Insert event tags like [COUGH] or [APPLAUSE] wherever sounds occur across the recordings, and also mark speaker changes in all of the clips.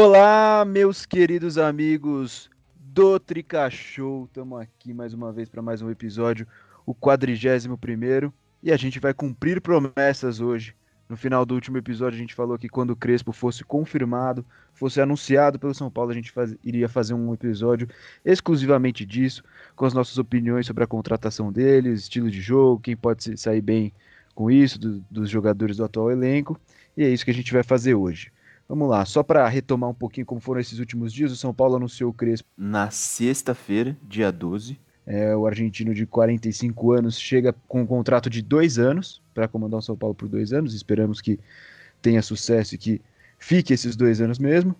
Speaker 1: Olá, meus queridos amigos do Trica Show. Estamos aqui mais uma vez para mais um episódio, o 41 e a gente vai cumprir promessas hoje. No final do último episódio, a gente falou que quando o Crespo fosse confirmado, fosse anunciado pelo São Paulo, a gente faz, iria fazer um episódio exclusivamente disso, com as nossas opiniões sobre a contratação dele, estilo de jogo, quem pode sair bem com isso, do, dos jogadores do atual elenco. E é isso que a gente vai fazer hoje. Vamos lá, só para retomar um pouquinho como foram esses últimos dias, o São Paulo anunciou o Crespo
Speaker 2: na sexta-feira, dia 12.
Speaker 1: É, o argentino de 45 anos chega com um contrato de dois anos para comandar o São Paulo por dois anos. Esperamos que tenha sucesso e que fique esses dois anos mesmo.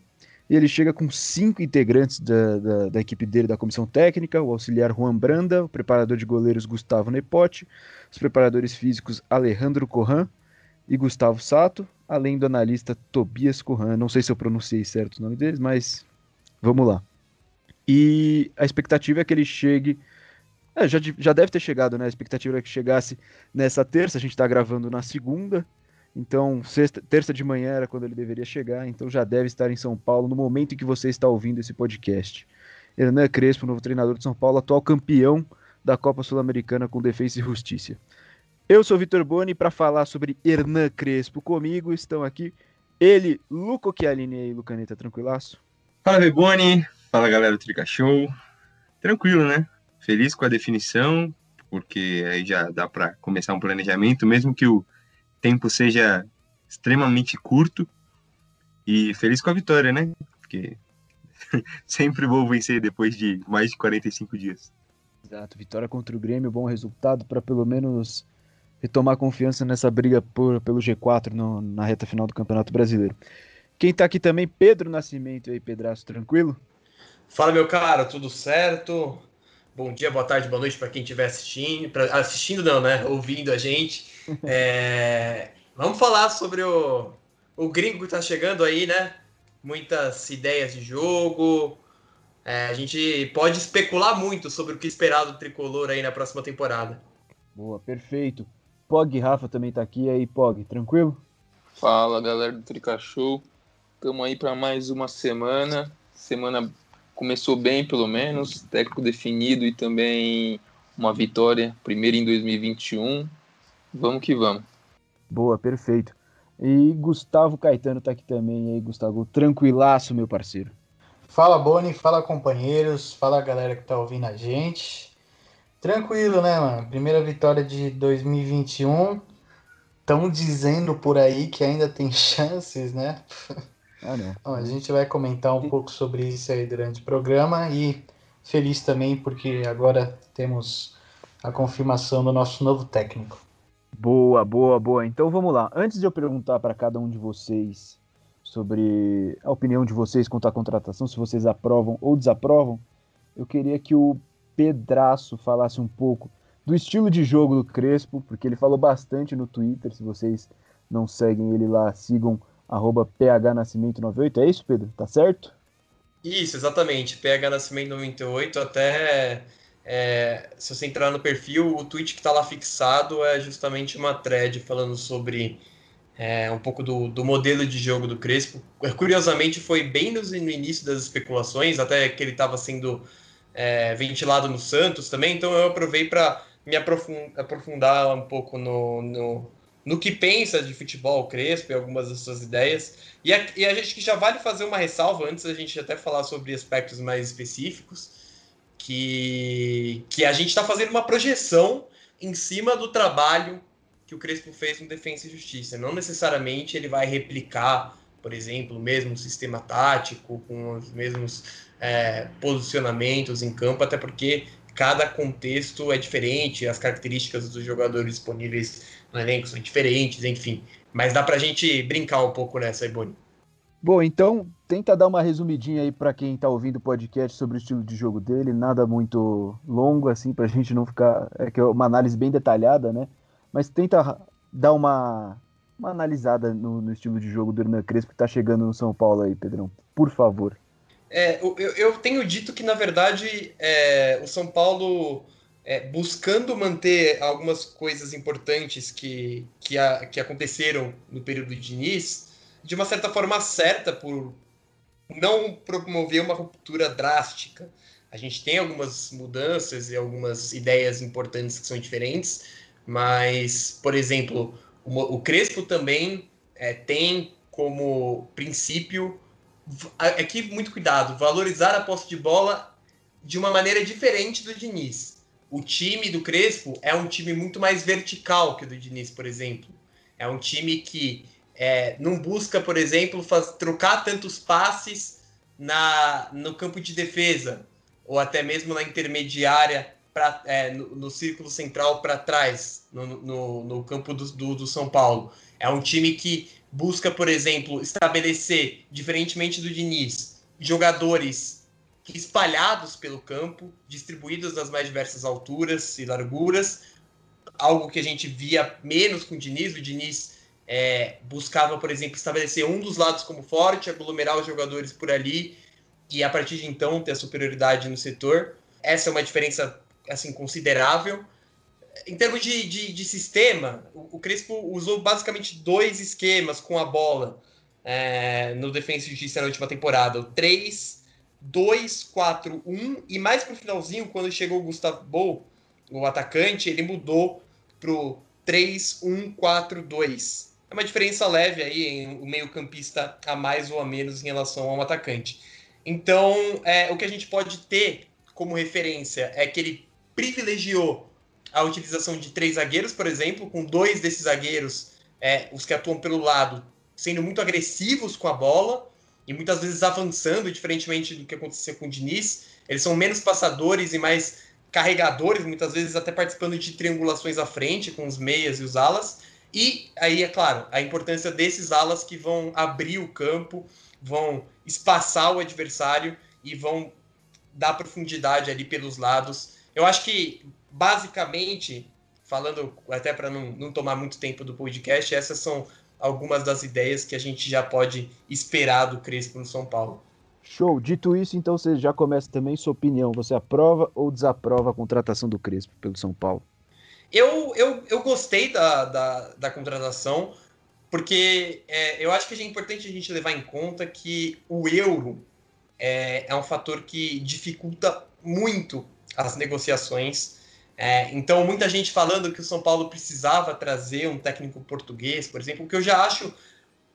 Speaker 1: E ele chega com cinco integrantes da, da, da, equipe dele, da comissão técnica: o auxiliar Juan Branda, o preparador de goleiros Gustavo Nepote, os preparadores físicos Alejandro Corran e Gustavo Sato, além do analista Tobias Corran. Não sei se eu pronunciei certo o nome deles, mas vamos lá. E a expectativa é que ele chegue. É, já, já deve ter chegado, né? A expectativa é que chegasse nessa terça, a gente está gravando na segunda. Então, sexta, terça de manhã era quando ele deveria chegar, então já deve estar em São Paulo no momento em que você está ouvindo esse podcast. Hernan Crespo, novo treinador de São Paulo, atual campeão da Copa Sul-Americana com Defesa e Justiça. Eu sou Vitor Boni para falar sobre Hernan Crespo. Comigo estão aqui ele, Luco Chialini e Lucaneta, tranquilaço?
Speaker 3: Fala, Beboni. Fala, galera do Trica Show. Tranquilo, né? Feliz com a definição, porque aí já dá para começar um planejamento, mesmo que o tempo seja extremamente curto. E feliz com a vitória, né? Porque [LAUGHS] sempre vou vencer depois de mais de 45 dias.
Speaker 1: Exato, vitória contra o Grêmio, bom resultado para pelo menos retomar confiança nessa briga por, pelo G4 no, na reta final do Campeonato Brasileiro. Quem está aqui também, Pedro Nascimento aí, Pedraço, tranquilo?
Speaker 4: Fala, meu cara, tudo certo? Bom dia, boa tarde, boa noite para quem estiver assistindo. Pra, assistindo não, né? Ouvindo a gente. [LAUGHS] É, vamos falar sobre o, o gringo que está chegando aí, né? Muitas ideias de jogo. É, a gente pode especular muito sobre o que esperar do tricolor aí na próxima temporada.
Speaker 1: Boa, perfeito. Pog Rafa também tá aqui. E aí, Pog, tranquilo?
Speaker 5: Fala, galera do Trica Show. Estamos aí para mais uma semana. Semana começou bem, pelo menos. Técnico definido e também uma vitória, primeiro em 2021. Vamos que vamos.
Speaker 1: Boa, perfeito. E Gustavo Caetano tá aqui também. E aí, Gustavo, tranquilaço, meu parceiro.
Speaker 6: Fala, Boni. Fala, companheiros. Fala, galera que tá ouvindo a gente. Tranquilo, né, mano? Primeira vitória de 2021. Estão dizendo por aí que ainda tem [LAUGHS] chances, né? Ah, não. Bom, a gente vai comentar um pouco sobre isso aí durante o programa e feliz também porque agora temos a confirmação do nosso novo técnico.
Speaker 1: Boa, boa, boa. Então vamos lá. Antes de eu perguntar para cada um de vocês sobre a opinião de vocês quanto à contratação, se vocês aprovam ou desaprovam, eu queria que o Pedraço falasse um pouco do estilo de jogo do Crespo, porque ele falou bastante no Twitter. Se vocês não seguem ele lá, sigam phnascimento98. É isso, Pedro? Tá certo?
Speaker 4: Isso, exatamente. phnascimento98. Até é, se você entrar no perfil, o tweet que está lá fixado é justamente uma thread falando sobre é, um pouco do, do, modelo de jogo do Crespo. Curiosamente, foi bem no, no início das especulações, até que ele estava sendo é, ventilado no Santos também, então eu aprovei para me aprofundar um pouco no, no, no, que pensa de futebol Crespo e algumas das suas ideias. E a, e a gente que já vale fazer uma ressalva antes da gente até falar sobre aspectos mais específicos, que, que a gente está fazendo uma projeção em cima do trabalho que o Crespo fez no Defensa e Justiça. Não necessariamente ele vai replicar, por exemplo, o mesmo sistema tático, com os mesmos é, posicionamentos em campo, até porque cada contexto é diferente, as características dos jogadores disponíveis no elenco são diferentes, enfim. Mas dá pra gente brincar um pouco nessa aí, Boni.
Speaker 1: Bom, então tenta dar uma resumidinha aí para quem tá ouvindo o podcast sobre o estilo de jogo dele, nada muito longo assim pra gente não ficar, é que é uma análise bem detalhada, né? Mas tenta dar uma uma analisada no, no estilo de jogo do Hernan Crespo que tá chegando no São Paulo aí, Pedrão. Por favor.
Speaker 4: É, eu, eu, tenho dito que, na verdade, é, o São Paulo, é, buscando manter algumas coisas importantes que, que, a, que aconteceram no período de Diniz, de uma certa forma certa por, não promover uma ruptura drástica. A gente tem algumas mudanças e algumas ideias importantes que são diferentes, mas, por exemplo, o, o Crespo também é, tem como princípio, aqui muito cuidado, valorizar a posse de bola de uma maneira diferente do Diniz. O time do Crespo é um time muito mais vertical que o do Diniz, por exemplo. É um time que é, não busca, por exemplo, faz, trocar tantos passes na, no campo de defesa, ou até mesmo na intermediária, pra, é, no, no, círculo central para trás, no, no, no campo do, do, do, São Paulo. É um time que busca, por exemplo, estabelecer, diferentemente do Diniz, jogadores espalhados pelo campo, distribuídos nas mais diversas alturas e larguras, algo que a gente via menos com o Diniz. O Diniz é, buscava, por exemplo, estabelecer um dos lados como forte, aglomerar os jogadores por ali e a partir de então ter a superioridade no setor. Essa é uma diferença assim considerável. Em termos de, de, de sistema, o, o, Crespo usou basicamente dois esquemas com a bola é, no Defensa e Justiça na última temporada: o 3, 2, 4, 1 e mais pro finalzinho, quando chegou o Gustavo o atacante, ele mudou pro 3, 1, 4, 2. É uma diferença leve aí em o meio-campista a mais ou a menos em relação ao atacante. Então, é, o que a gente pode ter como referência é que ele privilegiou a utilização de três zagueiros, por exemplo, com dois desses zagueiros, é, os que atuam pelo lado, sendo muito agressivos com a bola e muitas vezes avançando, diferentemente do que aconteceu com o Diniz. Eles são menos passadores e mais carregadores, muitas vezes até participando de triangulações à frente com os meias e os alas. E aí, é claro, a importância desses alas que vão abrir o campo, vão espaçar o adversário e vão dar profundidade ali pelos lados. Eu acho que, basicamente, falando até para não, não tomar muito tempo do podcast, essas são algumas das ideias que a gente já pode esperar do Crespo no São Paulo.
Speaker 1: Show. Dito isso, então você já começa também sua opinião. Você aprova ou desaprova a contratação do Crespo pelo São Paulo?
Speaker 4: Eu, eu, eu gostei da, da, da contratação, porque é, eu acho que é importante a gente levar em conta que o euro é, é um fator que dificulta muito as negociações. É, então, muita gente falando que o São Paulo precisava trazer um técnico português, por exemplo, que eu já acho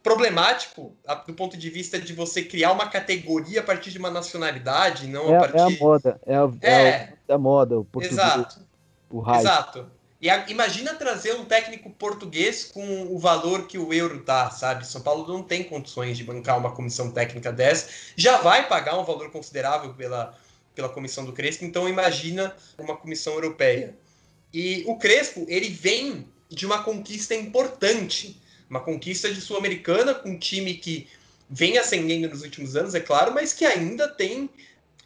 Speaker 4: problemático do ponto de vista de você criar uma categoria a partir de uma nacionalidade, não
Speaker 1: é,
Speaker 4: a partir...
Speaker 1: É a moda, é a, é. é a moda, o
Speaker 4: português, Exato. o hype. Exato. E a, imagina trazer um técnico português com o valor que o euro dá, sabe? São Paulo não tem condições de bancar uma comissão técnica dessa, já vai pagar um valor considerável pela, pela comissão do Crespo, então imagina uma comissão europeia. E o Crespo, ele vem de uma conquista importante, uma conquista de Sul-Americana com um time que vem ascendendo nos últimos anos, é claro, mas que ainda tem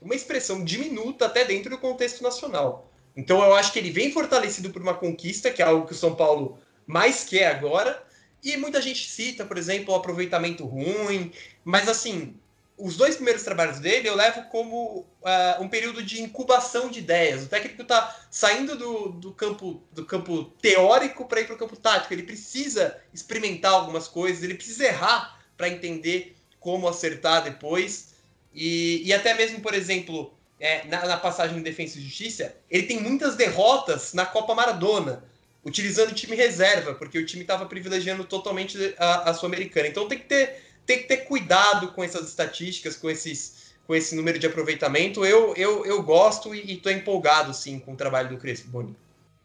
Speaker 4: uma expressão diminuta até dentro do contexto nacional. Então eu acho que ele vem fortalecido por uma conquista, que é algo que o São Paulo mais quer agora, e muita gente cita, por exemplo, o aproveitamento ruim, mas assim, os dois primeiros trabalhos dele eu levo como uh, um período de incubação de ideias. O técnico está saindo do, do, campo, do campo teórico para ir para o campo tático. Ele precisa experimentar algumas coisas, ele precisa errar para entender como acertar depois. E, e até mesmo, por exemplo, é, na, na, passagem de Defesa e Justiça, ele tem muitas derrotas na Copa Maradona, utilizando o time reserva, porque o time estava privilegiando totalmente a, a Sul-Americana. Então tem que ter tem que ter cuidado com essas estatísticas, com, esses, com esse número de aproveitamento. Eu, eu, eu gosto e estou empolgado, sim, com o trabalho do Crespo, Boni.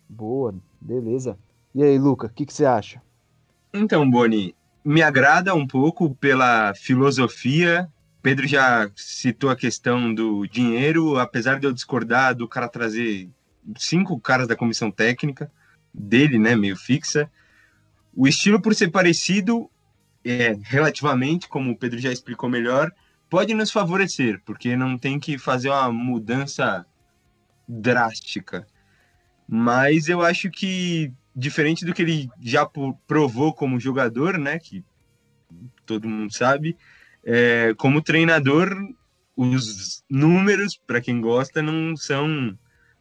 Speaker 1: Boa, beleza. E aí, Luca, o que, que você acha?
Speaker 3: Então, Boni, me agrada um pouco pela filosofia. Pedro já citou a questão do dinheiro, apesar de eu discordar do cara trazer cinco caras da comissão técnica dele, né, meio fixa. O estilo por ser parecido, é, relativamente, como o Pedro já explicou melhor, pode nos favorecer, porque não tem que fazer uma mudança drástica. Mas eu acho que, diferente do que ele já provou como jogador, né, que todo mundo sabe, é, como treinador, os números, para quem gosta, não são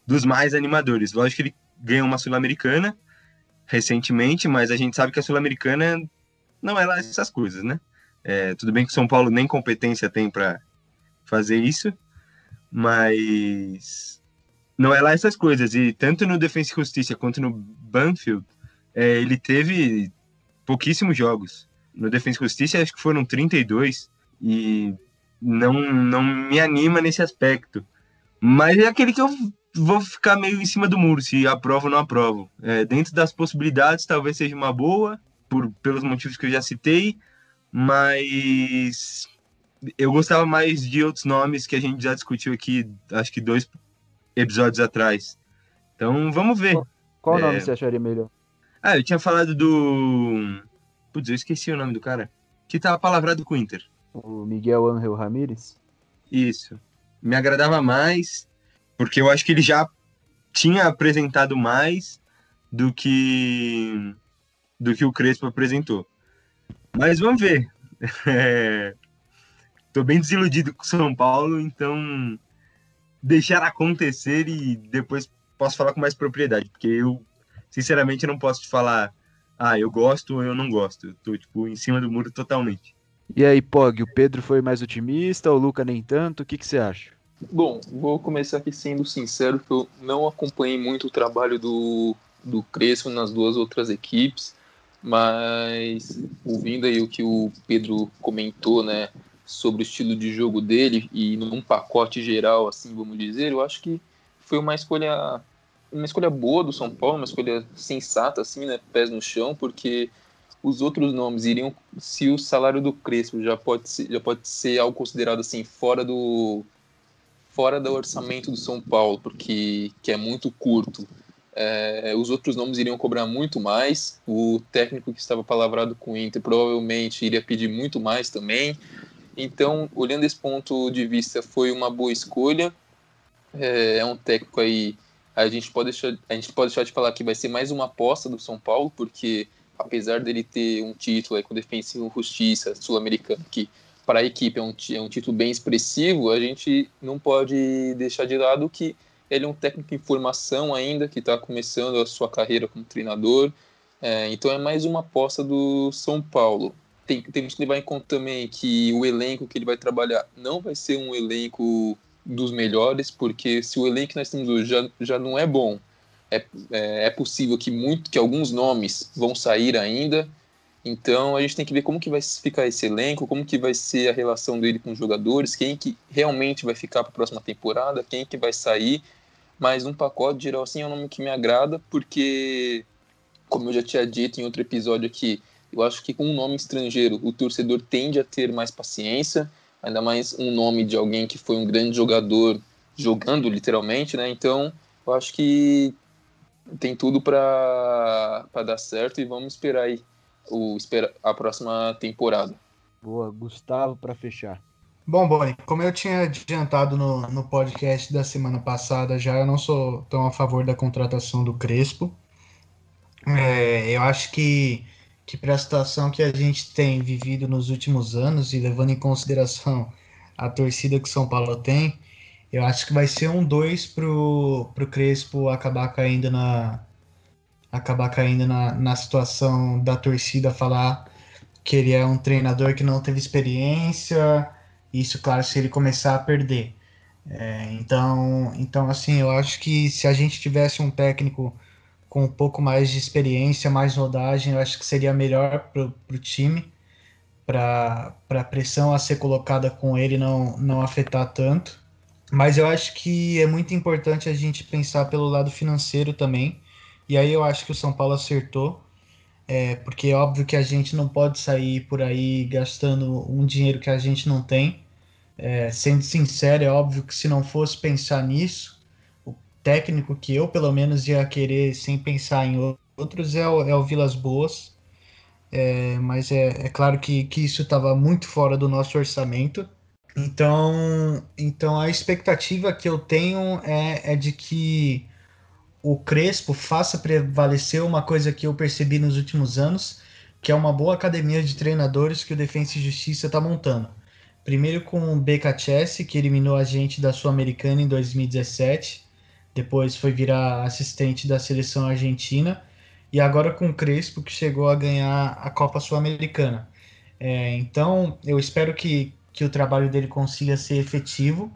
Speaker 3: dos mais animadores. Lógico que ele ganhou uma Sul-Americana recentemente, mas a gente sabe que a Sul-Americana não é lá essas coisas, né? É, tudo bem que São Paulo nem competência tem para fazer isso, mas não é lá essas coisas. E tanto no Defensa e Justiça quanto no Banfield, é, ele teve pouquíssimos jogos. No Defensa e Justiça, acho que foram 32, e não, não me anima nesse aspecto. Mas é aquele que eu vou ficar meio em cima do muro, se aprovo ou não aprovo. É, dentro das possibilidades, talvez seja uma boa, por, pelos motivos que eu já citei, mas eu gostava mais de outros nomes que a gente já discutiu aqui, acho que dois episódios atrás. Então, vamos ver.
Speaker 1: Qual, qual
Speaker 3: É.
Speaker 1: nome você acharia melhor?
Speaker 3: Ah, eu tinha falado do. Putz, eu esqueci o nome do cara. Que tava palavrado com o Inter.
Speaker 1: O Miguel Ángel Ramírez?
Speaker 3: Isso. Me agradava mais, porque eu acho que ele já tinha apresentado mais do que do que o Crespo apresentou. Mas vamos ver. [LAUGHS] É, Tô bem desiludido com o São Paulo, então deixar acontecer e depois posso falar com mais propriedade, porque eu sinceramente não posso te falar, ah, eu gosto ou eu não gosto. Eu tô tipo em cima do muro totalmente.
Speaker 1: E aí, Pog, o Pedro foi mais otimista, o Luca nem tanto, o que, que você acha?
Speaker 5: Bom, vou começar aqui sendo sincero que eu não acompanhei muito o trabalho do, do Crespo nas duas outras equipes, mas ouvindo aí o que o Pedro comentou, né, sobre o estilo de jogo dele e num pacote geral, assim, vamos dizer, eu acho que foi uma escolha uma escolha boa do São Paulo, uma escolha sensata, assim, né, pés no chão, porque os outros nomes iriam, se o salário do Crespo já pode ser, já pode ser algo considerado assim fora do fora do orçamento do São Paulo, porque que é muito curto. É, os outros nomes iriam cobrar muito mais. O técnico que estava palavrado com o Inter provavelmente iria pedir muito mais também. Então, olhando esse ponto de vista, foi uma boa escolha. É, é um técnico aí. A gente pode deixar, a gente pode deixar de falar que vai ser mais uma aposta do São Paulo, porque apesar dele ter um título aí com Defensa e Justiça sul-americano, que para a equipe é um, é um título bem expressivo, a gente não pode deixar de lado que ele é um técnico em formação ainda, que está começando a sua carreira como treinador. É, então é mais uma aposta do São Paulo. Tem, temos que levar em conta também que o elenco que ele vai trabalhar não vai ser um elenco dos melhores, porque se o elenco que nós temos hoje já, já não é bom, é, é, é possível que muito que alguns nomes vão sair ainda. Então a gente tem que ver como que vai ficar esse elenco, como que vai ser a relação dele com os jogadores, quem que realmente vai ficar para a próxima temporada, quem que vai sair. Mas um pacote geral assim é um nome que me agrada, porque como eu já tinha dito em outro episódio aqui, eu acho que com um nome estrangeiro o torcedor tende a ter mais paciência, ainda mais um nome de alguém que foi um grande jogador jogando literalmente, né? Então eu acho que tem tudo para dar certo e vamos esperar aí o, a próxima temporada.
Speaker 1: Boa, Gustavo para fechar.
Speaker 6: Bom, Boni, como eu tinha adiantado no, no podcast da semana passada, já eu não sou tão a favor da contratação do Crespo. É, eu acho que, que para a situação que a gente tem vivido nos últimos anos e levando em consideração a torcida que o São Paulo tem, eu acho que vai ser um 2 pro, pro Crespo acabar caindo na acabar caindo na, na situação da torcida falar que ele é um treinador que não teve experiência, isso, claro, se ele começar a perder. É, então, então, assim, eu acho que se a gente tivesse um técnico com um pouco mais de experiência, mais rodagem, eu acho que seria melhor para o time, para a pressão a ser colocada com ele não, não afetar tanto. Mas eu acho que é muito importante a gente pensar pelo lado financeiro também. E aí eu acho que o São Paulo acertou. É, porque é óbvio que a gente não pode sair por aí gastando um dinheiro que a gente não tem. É, sendo sincero, é óbvio que se não fosse pensar nisso, o técnico que eu pelo menos ia querer sem pensar em outros é o, é o Vilas Boas. É, mas é, é claro que, que isso estava muito fora do nosso orçamento. Então, então a expectativa que eu tenho é, é de que o Crespo faça prevalecer uma coisa que eu percebi nos últimos anos, que é uma boa academia de treinadores que o Defensa e Justiça está montando. Primeiro com o BKCS, que eliminou a gente da Sul-Americana em 2017, depois foi virar assistente da seleção argentina, e agora com o Crespo, que chegou a ganhar a Copa Sul-Americana. É, então, eu espero que, que o trabalho dele consiga ser efetivo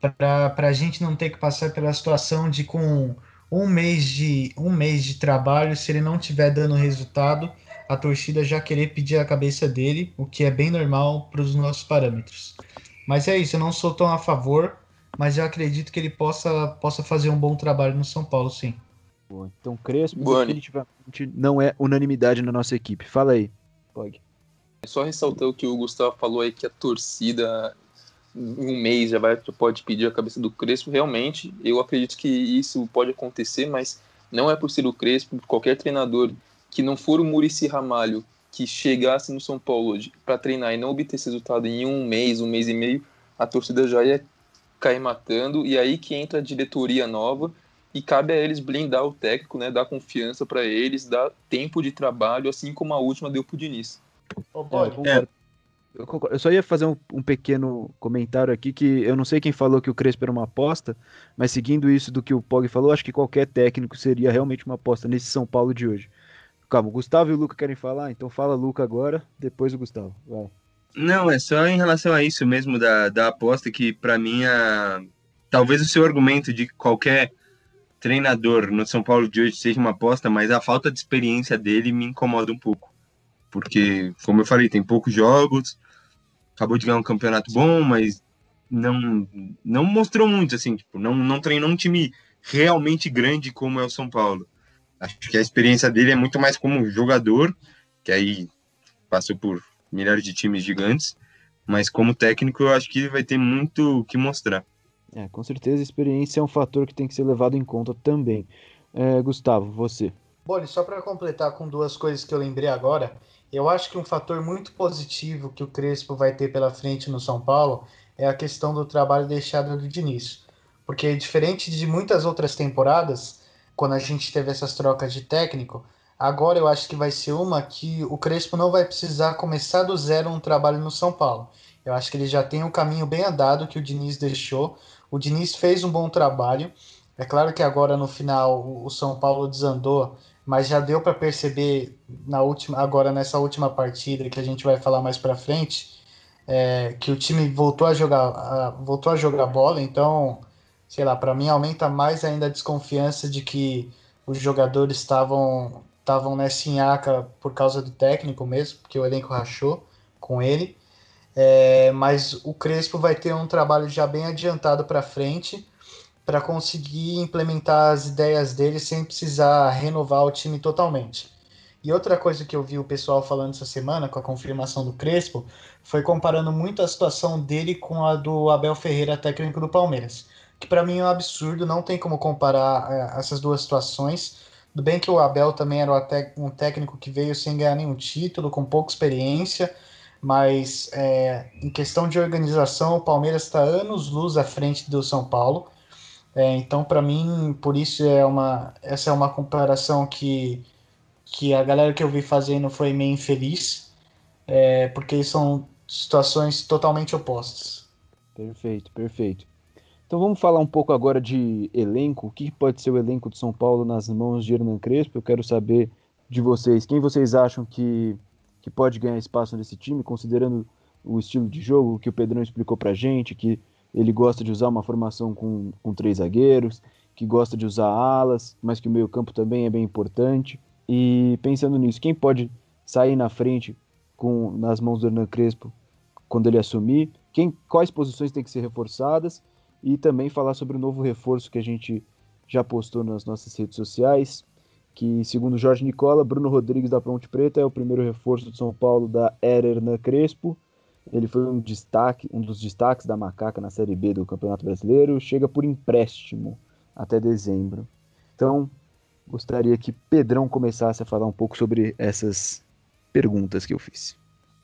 Speaker 6: para a gente não ter que passar pela situação de com um mês de um mês de trabalho, se ele não tiver dando resultado, a torcida já querer pedir a cabeça dele, o que é bem normal para os nossos parâmetros. Mas é isso, eu não sou tão a favor, mas eu acredito que ele possa, possa fazer um bom trabalho no São Paulo, sim.
Speaker 1: Então, Crespo definitivamente não é unanimidade na nossa equipe. Fala aí, Pog.
Speaker 5: Só ressaltar o que o Gustavo falou aí, que a torcida em um mês já vai, pode pedir a cabeça do Crespo. Realmente, eu acredito que isso pode acontecer, mas não é por ser o Crespo, qualquer treinador que não for o Murici Ramalho, que chegasse no São Paulo para treinar e não obter esse resultado em um mês, um mês e meio, a torcida já ia cair matando. E aí que entra a diretoria nova e cabe a eles blindar o técnico, né, dar confiança para eles, dar tempo de trabalho, assim como a última deu pro Diniz.
Speaker 1: Oh, é, eu, só ia fazer um, um, pequeno comentário aqui que eu não sei quem falou que o Crespo era uma aposta, mas seguindo isso do que o Pog falou, acho que qualquer técnico seria realmente uma aposta nesse São Paulo de hoje. Calma, o Gustavo e o Luca querem falar? Então fala Luca agora, depois o Gustavo. Vai.
Speaker 3: Não, é só em relação a isso mesmo da, da aposta que para mim a... talvez o seu argumento de qualquer treinador no São Paulo de hoje seja uma aposta, mas a falta de experiência dele me incomoda um pouco porque, como eu falei, tem poucos jogos, acabou de ganhar um campeonato bom, mas não não mostrou muito, assim, tipo, não, não treinou um time realmente grande como é o São Paulo. Acho que a experiência dele é muito mais como jogador, que aí passou por milhares de times gigantes, mas como técnico eu acho que vai ter muito o que mostrar.
Speaker 1: É, com certeza a experiência é um fator que tem que ser levado em conta também. É, Gustavo, você.
Speaker 6: Bom, só para completar com duas coisas que eu lembrei agora, eu acho que um fator muito positivo que o Crespo vai ter pela frente no São Paulo é a questão do trabalho deixado do Diniz. Porque diferente de muitas outras temporadas, quando a gente teve essas trocas de técnico, agora eu acho que vai ser uma que o Crespo não vai precisar começar do zero um trabalho no São Paulo. Eu acho que ele já tem um caminho bem andado que o Diniz deixou. O Diniz fez um bom trabalho. É claro que agora no final o São Paulo desandou mas já deu para perceber na última, agora nessa última partida que a gente vai falar mais para frente, é, que o time voltou a jogar, a, voltou a jogar bola. Então, sei lá, para mim aumenta mais ainda a desconfiança de que os jogadores estavam estavam nessa inhaca por causa do técnico mesmo, porque o elenco rachou com ele. É, mas o Crespo vai ter um trabalho já bem adiantado para frente para conseguir implementar as ideias dele sem precisar renovar o time totalmente. E outra coisa que eu vi o pessoal falando essa semana, com a confirmação do Crespo, foi comparando muito a situação dele com a do Abel Ferreira, técnico do Palmeiras. Que para mim é um absurdo, não tem como comparar é, essas duas situações. Tudo bem que o Abel também era um técnico que veio sem ganhar nenhum título, com pouca experiência, mas é, em questão de organização, o Palmeiras está anos luz à frente do São Paulo. É, então, para mim, por isso é uma essa é uma comparação que que a galera que eu vi fazendo foi meio infeliz, é, porque são situações totalmente opostas.
Speaker 1: Perfeito, perfeito. Então vamos falar um pouco agora de elenco. O que pode ser o elenco de São Paulo nas mãos de Hernan Crespo? Eu quero saber de vocês. Quem vocês acham que, que pode ganhar espaço nesse time, considerando o estilo de jogo que o Pedrão explicou pra gente, que ele gosta de usar uma formação com, com três zagueiros, que gosta de usar alas, mas que o meio-campo também é bem importante. E pensando nisso, quem pode sair na frente com nas mãos do Hernan Crespo quando ele assumir? Quem, quais posições têm que ser reforçadas? E também falar sobre o novo reforço que a gente já postou nas nossas redes sociais, que segundo Jorge Nicola, Bruno Rodrigues da Ponte Preta é o primeiro reforço do São Paulo da era Hernan Crespo. Ele foi um destaque, um dos destaques da Macaca na Série B do Campeonato Brasileiro, chega por empréstimo até dezembro. Então, gostaria que Pedrão começasse a falar um pouco sobre essas perguntas que eu fiz.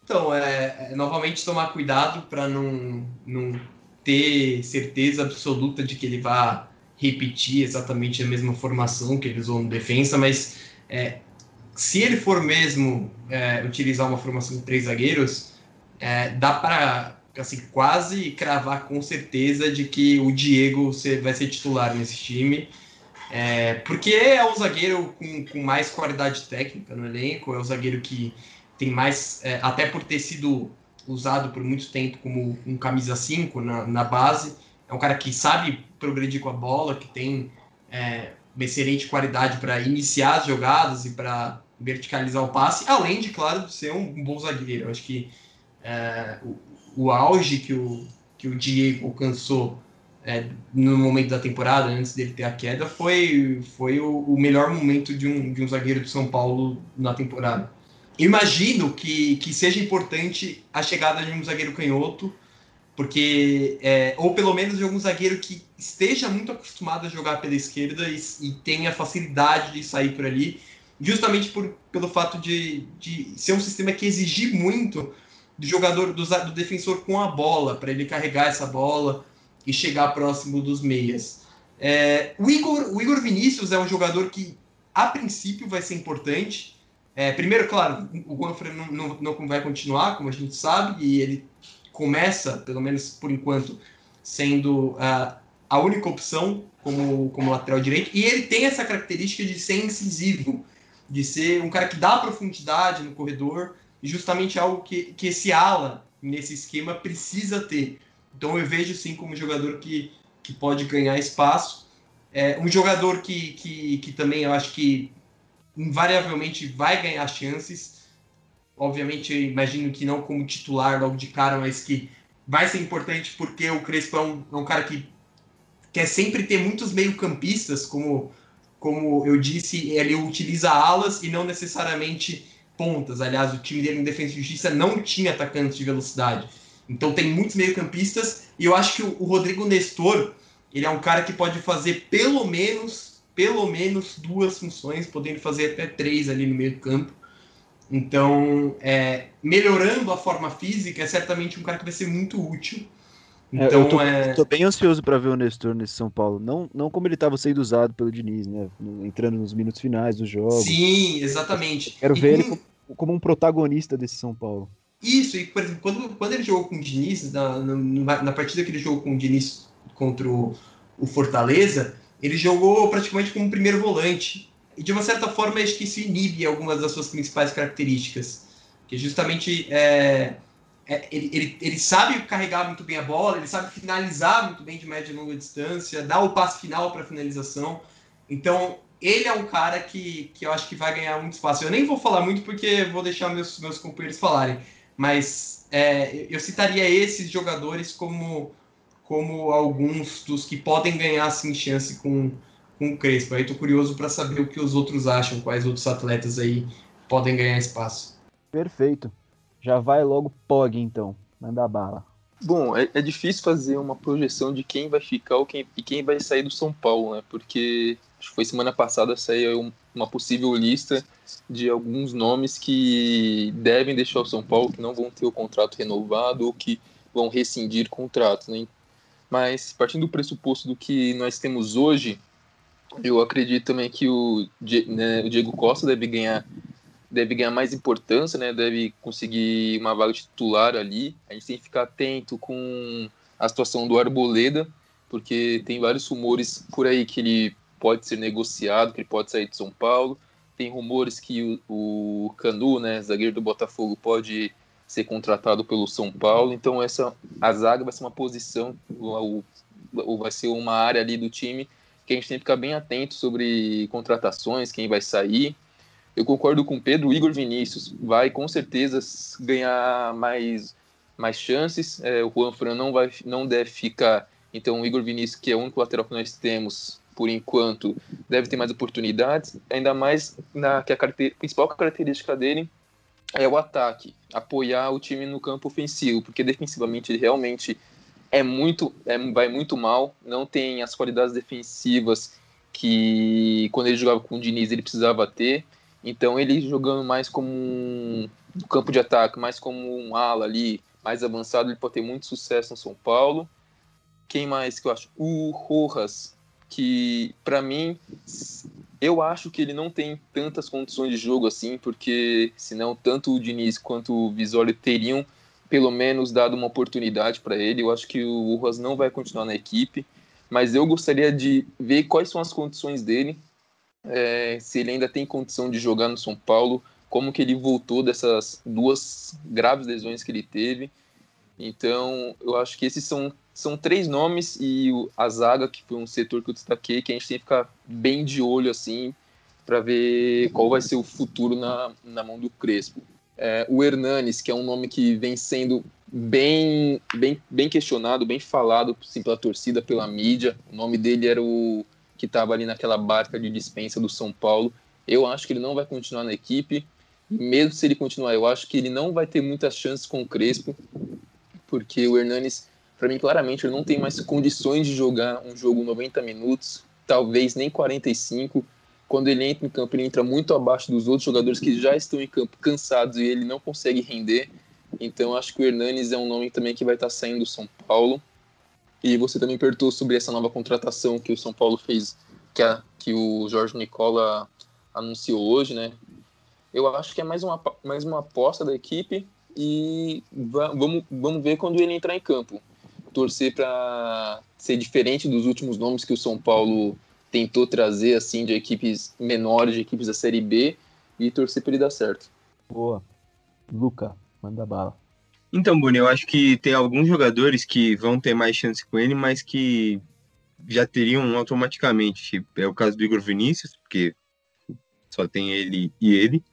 Speaker 4: Então, é, é novamente tomar cuidado para não, não ter certeza absoluta de que ele vá repetir exatamente a mesma formação que ele usou no defensa, mas é, se ele for mesmo é, utilizar uma formação de três zagueiros, é, dá para assim, quase cravar com certeza de que o Diego vai ser titular nesse time. É, porque é o zagueiro com, com, mais qualidade técnica no elenco, é o zagueiro que tem mais, é, até por ter sido usado por muito tempo como um camisa 5 na, na base, é um cara que sabe progredir com a bola, que tem é, uma excelente qualidade para iniciar as jogadas e para verticalizar o passe, além de, claro, ser um, um bom zagueiro. Eu acho que é, o, o, auge que o, que o Diego alcançou é, no momento da temporada, antes dele ter a queda, foi, foi o, o, melhor momento de um, de um zagueiro de São Paulo na temporada. Imagino que, que seja importante a chegada de um zagueiro canhoto, porque é, ou pelo menos de algum zagueiro que esteja muito acostumado a jogar pela esquerda e, e tenha facilidade de sair por ali, justamente por, pelo fato de, de ser um sistema que exigir muito do jogador, do, do defensor com a bola, para ele carregar essa bola e chegar próximo dos meias. É, o, Igor, o Igor Vinícius é um jogador que, a princípio, vai ser importante. É, primeiro, claro, o Juanfran não, não, não vai continuar, como a gente sabe, e ele começa, pelo menos por enquanto, sendo uh, a única opção como, como lateral direito. E ele tem essa característica de ser incisivo, de ser um cara que dá profundidade no corredor, e justamente algo que, que esse ala, nesse esquema, precisa ter. Então eu vejo sim como um jogador que, que pode ganhar espaço. É, um jogador que, que, que também eu acho que invariavelmente vai ganhar chances obviamente eu imagino que não como titular logo de cara, mas que vai ser importante porque o Crespo é um, é um cara que quer sempre ter muitos meio-campistas, como, como eu disse, ele utiliza alas e não necessariamente pontas. Aliás, o time dele em Defesa e Justiça não tinha atacantes de velocidade. Então tem muitos meio-campistas e eu acho que o, o Rodrigo Nestor, ele é um cara que pode fazer pelo menos, pelo menos duas funções, podendo fazer até três ali no meio do campo. Então, é, melhorando a forma física, é certamente um cara que vai ser muito útil.
Speaker 1: Então, eu tô, é... tô bem ansioso para ver o Nestor nesse São Paulo. Não, não como ele estava sendo usado pelo Diniz, né? Entrando nos minutos finais do jogo.
Speaker 4: Sim, exatamente.
Speaker 1: Quero e ver com... ele como, como, um protagonista desse São Paulo.
Speaker 4: Isso, e por exemplo, quando, quando ele jogou com o Diniz, na, na, na partida que ele jogou com o Diniz contra o, o Fortaleza, ele jogou praticamente como primeiro volante. E de uma certa forma, acho que isso inibe algumas das suas principais características. Que justamente é, é, ele, ele, ele sabe carregar muito bem a bola, ele sabe finalizar muito bem de média e longa distância, dar o passe final para finalização. Então, ele é um cara que, que eu acho que vai ganhar muito espaço. Eu nem vou falar muito porque vou deixar meus, meus companheiros falarem, mas é, eu citaria esses jogadores como, como alguns dos que podem ganhar assim, chance com, com o Crespo. Aí tô curioso para saber o que os outros acham, quais outros atletas aí podem ganhar espaço.
Speaker 1: Perfeito. Já vai logo Pog então. Manda bala.
Speaker 5: Bom, é, é, difícil fazer uma projeção de quem vai ficar ou quem, e quem vai sair do São Paulo, né? Porque acho que foi semana passada saiu uma possível lista de alguns nomes que devem deixar o São Paulo, que não vão ter o contrato renovado ou que vão rescindir contrato, né? Mas partindo do pressuposto do que nós temos hoje, eu acredito também que o, né, o Diego Costa deve ganhar deve ganhar mais importância, né? Deve conseguir uma vaga titular ali. A gente tem que ficar atento com a situação do Arboleda, porque tem vários rumores por aí que ele pode ser negociado, que ele pode sair de São Paulo. Tem rumores que o, o Canu, né, zagueiro do Botafogo, pode ser contratado pelo São Paulo. Então essa a zaga vai ser uma posição, ou, ou vai ser uma área ali do time que a gente tem que ficar bem atento sobre contratações, quem vai sair. Eu concordo com o Pedro, o Igor Vinícius vai com certeza ganhar mais, mais chances. É, o Juan Fran não, vai, não deve ficar. Então, o Igor Vinícius, que é o único lateral que nós temos por enquanto, deve ter mais oportunidades. Ainda mais na que a principal característica dele é o ataque, apoiar o time no campo ofensivo, porque defensivamente ele realmente é muito, é, vai muito mal, não tem as qualidades defensivas que quando ele jogava com o Diniz ele precisava ter. Então ele jogando mais como um campo de ataque, mais como um ala ali, mais avançado, ele pode ter muito sucesso no São Paulo. Quem mais que eu acho? O Rojas, que para mim eu acho que ele não tem tantas condições de jogo assim, porque senão tanto o Diniz quanto o Visório teriam pelo menos dado uma oportunidade para ele. Eu acho que o Rojas não vai continuar na equipe, mas eu gostaria de ver quais são as condições dele, é, se ele ainda tem condição de jogar no São Paulo, como que ele voltou dessas duas graves lesões que ele teve. Então, eu acho que esses são, são três nomes e o, a zaga, que foi um setor que eu destaquei, que a gente tem que ficar bem de olho, assim, para ver qual vai ser o futuro na, na mão do Crespo. É, o Hernanes, que é um nome que vem sendo bem, bem, bem questionado, bem falado sim, pela torcida, pela mídia. O nome dele era o que estava ali naquela barca de dispensa do São Paulo. Eu acho que ele não vai continuar na equipe. Mesmo se ele continuar, eu acho que ele não vai ter muitas chances com o Crespo, porque o Hernanes, para mim, claramente, ele não tem mais condições de jogar um jogo 90 minutos, talvez nem 45 quando ele entra em campo, ele entra muito abaixo dos outros jogadores que já estão em campo cansados e ele não consegue render. Então acho que o Hernanes é um nome também que vai estar saindo do São Paulo. E você também perguntou sobre essa nova contratação que o São Paulo fez, que, a, que o Jorge Nicola anunciou hoje, né? Eu acho que é mais uma, mais uma aposta da equipe e vamos, vamos ver quando ele entrar em campo. Torcer para ser diferente dos últimos nomes que o São Paulo tentou trazer assim de equipes menores, de equipes da Série B e torcer para ele dar certo.
Speaker 1: Boa. Luca, manda bala.
Speaker 3: Então, Boni, eu acho que tem alguns jogadores que vão ter mais chance com ele, mas que já teriam automaticamente. Tipo, é o caso do Igor Vinícius, porque só tem ele e ele.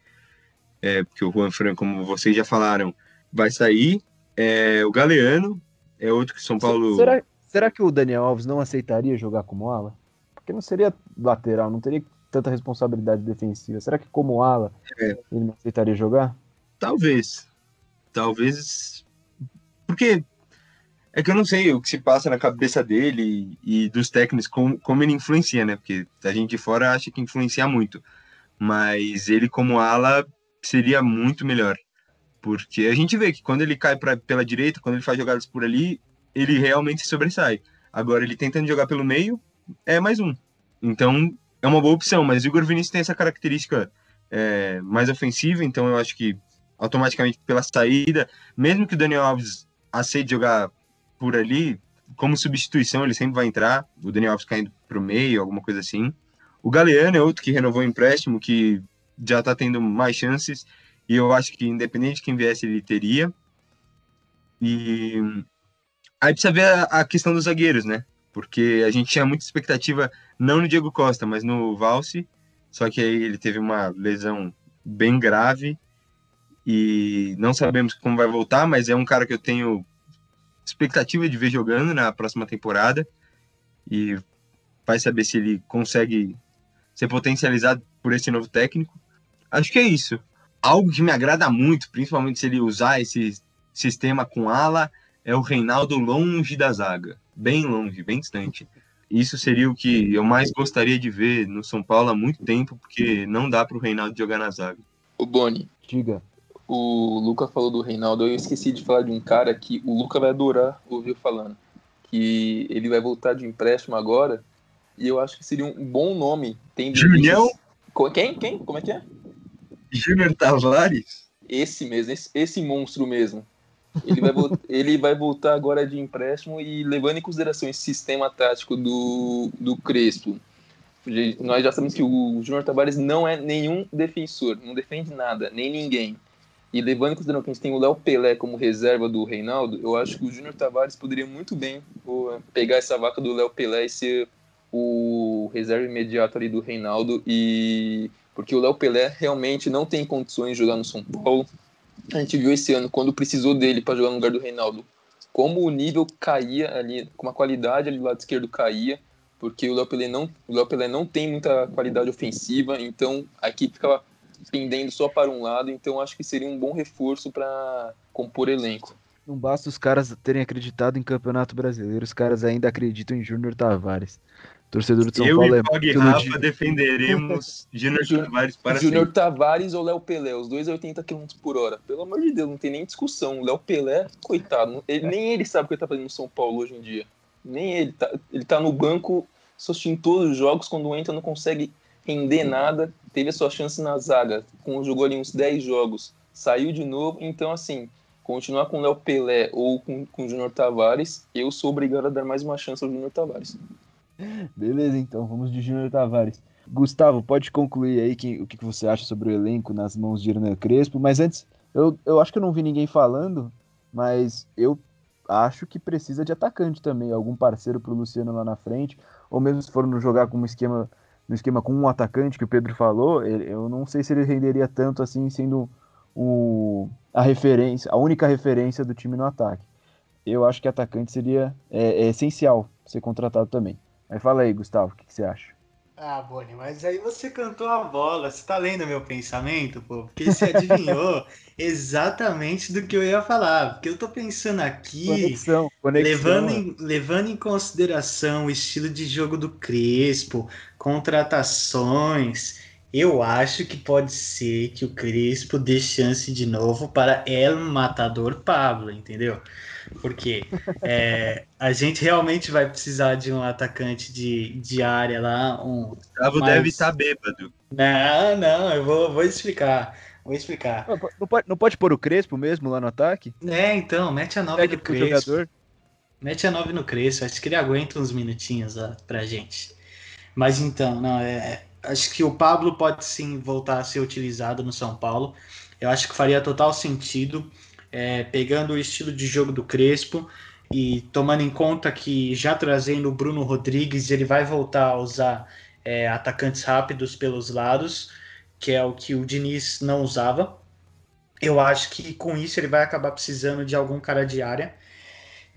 Speaker 3: É, porque o Juan Fran, como vocês já falaram, vai sair. É, o Galeano é outro que São Paulo.
Speaker 1: Será, será que o Daniel Alves não aceitaria jogar como ala? porque não seria lateral, não teria tanta responsabilidade defensiva. Será que como ala é. ele não aceitaria jogar?
Speaker 3: Talvez. Talvez. Porque é que eu não sei o que se passa na cabeça dele e, dos técnicos, como, como ele influencia, né? Porque a gente de fora acha que influencia muito. Mas ele, como ala, seria muito melhor. Porque a gente vê que quando ele cai pra, pela direita, quando ele faz jogadas por ali, ele realmente sobressai. Agora, ele tentando jogar pelo meio, é mais um. Então, é uma boa opção, mas o Igor Vinícius tem essa característica é, mais ofensiva, então eu acho que automaticamente pela saída, mesmo que o Daniel Alves aceite jogar por ali, como substituição ele sempre vai entrar, o Daniel Alves caindo para o meio, alguma coisa assim. O Galeano é outro que renovou o empréstimo, que já está tendo mais chances, e eu acho que independente de quem viesse, ele teria. E aí precisa ver a, a questão dos zagueiros, né? porque a gente tinha muita expectativa, não no Diego Costa, mas no Valse, só que aí ele teve uma lesão bem grave e não sabemos como vai voltar, mas é um cara que eu tenho expectativa de ver jogando na próxima temporada e vai saber se ele consegue ser potencializado por esse novo técnico. Acho que é isso. Algo que me agrada muito, principalmente se ele usar esse sistema com ala, é o Reinaldo longe da zaga bem longe, bem distante. Isso seria o que eu mais gostaria de ver no São Paulo há muito tempo, porque não dá para o Reinaldo jogar na zaga.
Speaker 5: O Boni.
Speaker 1: Diga.
Speaker 5: O Luca falou do Reinaldo, eu esqueci de falar de um cara que o Luca vai adorar ouvir falando. Que ele vai voltar de empréstimo agora, e eu acho que seria um bom nome. Tem
Speaker 3: Julião?
Speaker 5: Quem? Quem? Como é que é?
Speaker 3: Júnior Tavares?
Speaker 5: Esse mesmo, esse, esse monstro mesmo. Ele vai, [LAUGHS] ele vai voltar agora de empréstimo e levando em consideração esse sistema tático do, do Crespo. Nós já sabemos que o Júnior Tavares não é nenhum defensor, não defende nada, nem ninguém. E levando em consideração que a gente tem o Léo Pelé como reserva do Reinaldo, eu acho que o Júnior Tavares poderia muito bem pegar essa vaca do Léo Pelé e ser o reserva imediato ali do Reinaldo. e Porque o Léo Pelé realmente não tem condições de jogar no São Paulo a gente viu esse ano, quando precisou dele para jogar no lugar do Reinaldo, como o nível caía ali, como a qualidade ali do lado esquerdo caía, porque o Léo Pelé não, o Léo Pelé não tem muita qualidade ofensiva, então a equipe ficava pendendo só para um lado, então acho que seria um bom reforço para compor elenco.
Speaker 1: Não basta os caras terem acreditado em Campeonato Brasileiro, os caras ainda acreditam em Júnior Tavares. Torcedor de São
Speaker 3: eu
Speaker 1: Paulo
Speaker 3: e Pog é Rafa de... defenderemos [LAUGHS] Júnior Tavares para
Speaker 5: Júnior Tavares ou Léo Pelé, os dois a 80 km por hora. Pelo amor de Deus, não tem nem discussão. Léo Pelé, coitado, ele, nem ele sabe o que ele tá fazendo no São Paulo hoje em dia. Nem ele. Tá, ele tá no banco assistindo todos os jogos, quando entra não consegue render nada. Teve a sua chance na zaga, jogou ali uns 10 jogos, saiu de novo. Então, assim, continuar com o Léo Pelé ou com, com o Júnior Tavares, eu sou obrigado a dar mais uma chance ao Júnior Tavares.
Speaker 1: Beleza, então, vamos de Júnior Tavares. Gustavo, pode concluir aí que, o que você acha sobre o elenco nas mãos de Hernan Crespo, mas antes, eu, eu acho que eu não vi ninguém falando, mas eu acho que precisa de atacante também, algum parceiro para o Luciano lá na frente, ou mesmo se for jogar com um esquema, no esquema com um atacante que o Pedro falou, eu não sei se ele renderia tanto assim, sendo o, a referência, a única referência do time no ataque. Eu acho que atacante seria é, é essencial ser contratado também. Mas fala aí, Gustavo, o que, que você acha?
Speaker 6: Ah, Boni, mas aí você cantou a bola. Você tá lendo meu pensamento, pô? Porque você adivinhou [LAUGHS] exatamente do que eu ia falar. Porque eu tô pensando aqui,
Speaker 1: conexão, conexão.
Speaker 6: Levando, em, levando em consideração o estilo de jogo do Crespo, contratações. Eu acho que pode ser que o Crespo dê chance de novo para El Matador Pablo, entendeu? Porque é, a gente realmente vai precisar de um atacante de, de área lá. Um,
Speaker 3: Gustavo mais... deve estar tá bêbado.
Speaker 6: Não, não, eu vou, vou explicar. Vou explicar.
Speaker 1: Não, não, pode, não pode pôr o Crespo mesmo lá no ataque?
Speaker 6: É, então, mete a 9 no Crespo. Jogador. Mete a 9 no Crespo, acho que ele aguenta uns minutinhos lá pra gente. Mas então, não, é, acho que o Pablo pode sim voltar a ser utilizado no São Paulo. Eu acho que faria total sentido é, pegando o estilo de jogo do Crespo e tomando em conta que já trazendo o Bruno Rodrigues, ele vai voltar a usar é, atacantes rápidos pelos lados, que é o que o Diniz não usava. Eu acho que com isso ele vai acabar precisando de algum cara de área.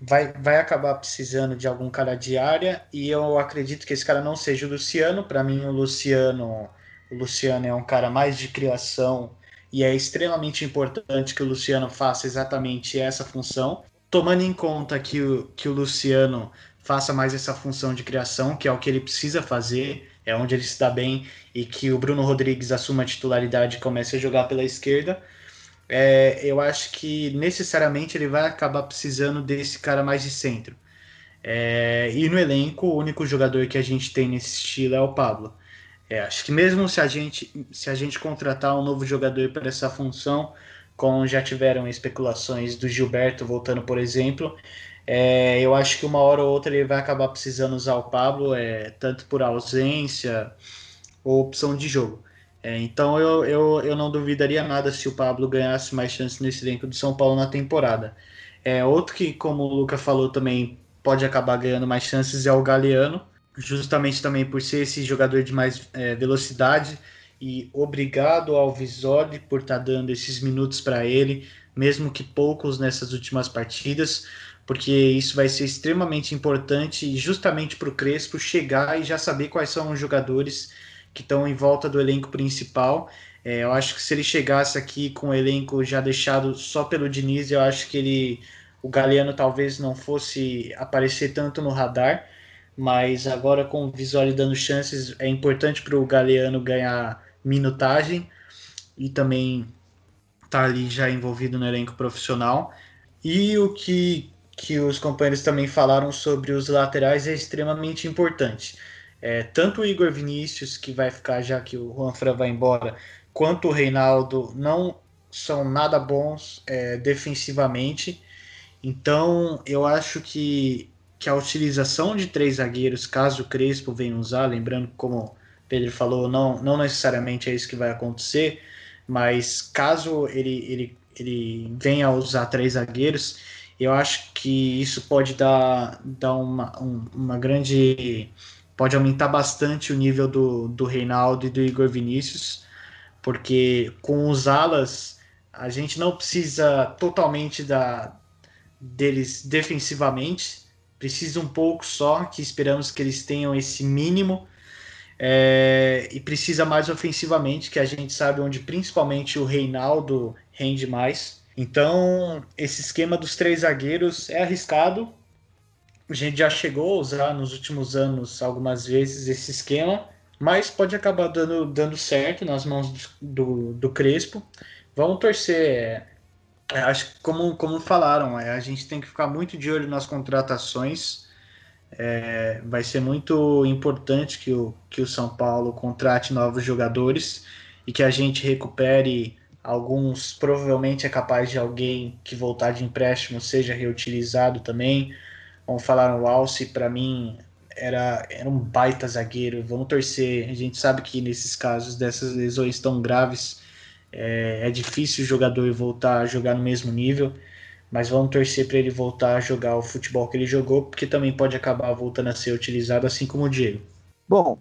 Speaker 6: Vai, vai acabar precisando de algum cara de área e eu acredito que esse cara não seja o Luciano. Para mim, o Luciano, o Luciano é um cara mais de criação e é extremamente importante que o Luciano faça exatamente essa função, tomando em conta que o, que o Luciano faça mais essa função de criação, que é o que ele precisa fazer, é onde ele se dá bem, e que o Bruno Rodrigues assuma a titularidade e comece a jogar pela esquerda. É, eu acho que necessariamente ele vai acabar precisando desse cara mais de centro. É, e no elenco, o único jogador que a gente tem nesse estilo é o Pablo. É, acho que mesmo se a gente se a gente contratar um novo jogador para essa função, como já tiveram especulações do Gilberto voltando, por exemplo, é, eu acho que uma hora ou outra ele vai acabar precisando usar o Pablo, é, tanto por ausência ou opção de jogo. É, então eu, eu, eu não duvidaria nada se o Pablo ganhasse mais chances nesse elenco do São Paulo na temporada. É, outro que, como o Luca falou também, pode acabar ganhando mais chances é o Galeano justamente também por ser esse jogador de mais é, velocidade e obrigado ao Visoli por estar tá dando esses minutos para ele, mesmo que poucos nessas últimas partidas, porque isso vai ser extremamente importante justamente para o Crespo chegar e já saber quais são os jogadores que estão em volta do elenco principal. É, eu acho que se ele chegasse aqui com o elenco já deixado só pelo Diniz, eu acho que ele, o Galeano talvez não fosse aparecer tanto no radar mas agora com o Visoli dando chances, é importante para o Galeano ganhar minutagem e também estar tá ali já envolvido no elenco profissional. E o que, que os companheiros também falaram sobre os laterais é extremamente importante. É, tanto o Igor Vinícius, que vai ficar já que o Juanfran vai embora, quanto o Reinaldo não são nada bons é, defensivamente. Então eu acho que que a utilização de três zagueiros, caso o Crespo venha usar, lembrando como Pedro falou, não, não necessariamente é isso que vai acontecer, mas caso ele, ele, ele venha a usar três zagueiros, eu acho que isso pode dar, dar uma, um, uma grande. pode aumentar bastante o nível do, do Reinaldo e do Igor Vinícius, porque com os alas a gente não precisa totalmente da, deles defensivamente, precisa um pouco só, que esperamos que eles tenham esse mínimo. É, e precisa mais ofensivamente, que a gente sabe onde principalmente o Reinaldo rende mais. Então, esse esquema dos três zagueiros é arriscado. A gente já chegou a usar nos últimos anos algumas vezes esse esquema, mas pode acabar dando, dando certo nas mãos do, do Crespo. Vamos torcer é, acho que como, como falaram, é, a gente tem que ficar muito de olho nas contratações. É, vai ser muito importante que o, que o São Paulo contrate novos jogadores e que a gente recupere alguns. Provavelmente é capaz de alguém que voltar de empréstimo seja reutilizado também. Como falaram, o Alce, para mim, era, era um baita zagueiro. Vamos torcer. A gente sabe que nesses casos dessas lesões tão graves é, é difícil o jogador voltar a jogar no mesmo nível. Mas vamos torcer para ele voltar a jogar o futebol que ele jogou, porque também pode acabar voltando a ser utilizado, assim como o Diego.
Speaker 1: Bom,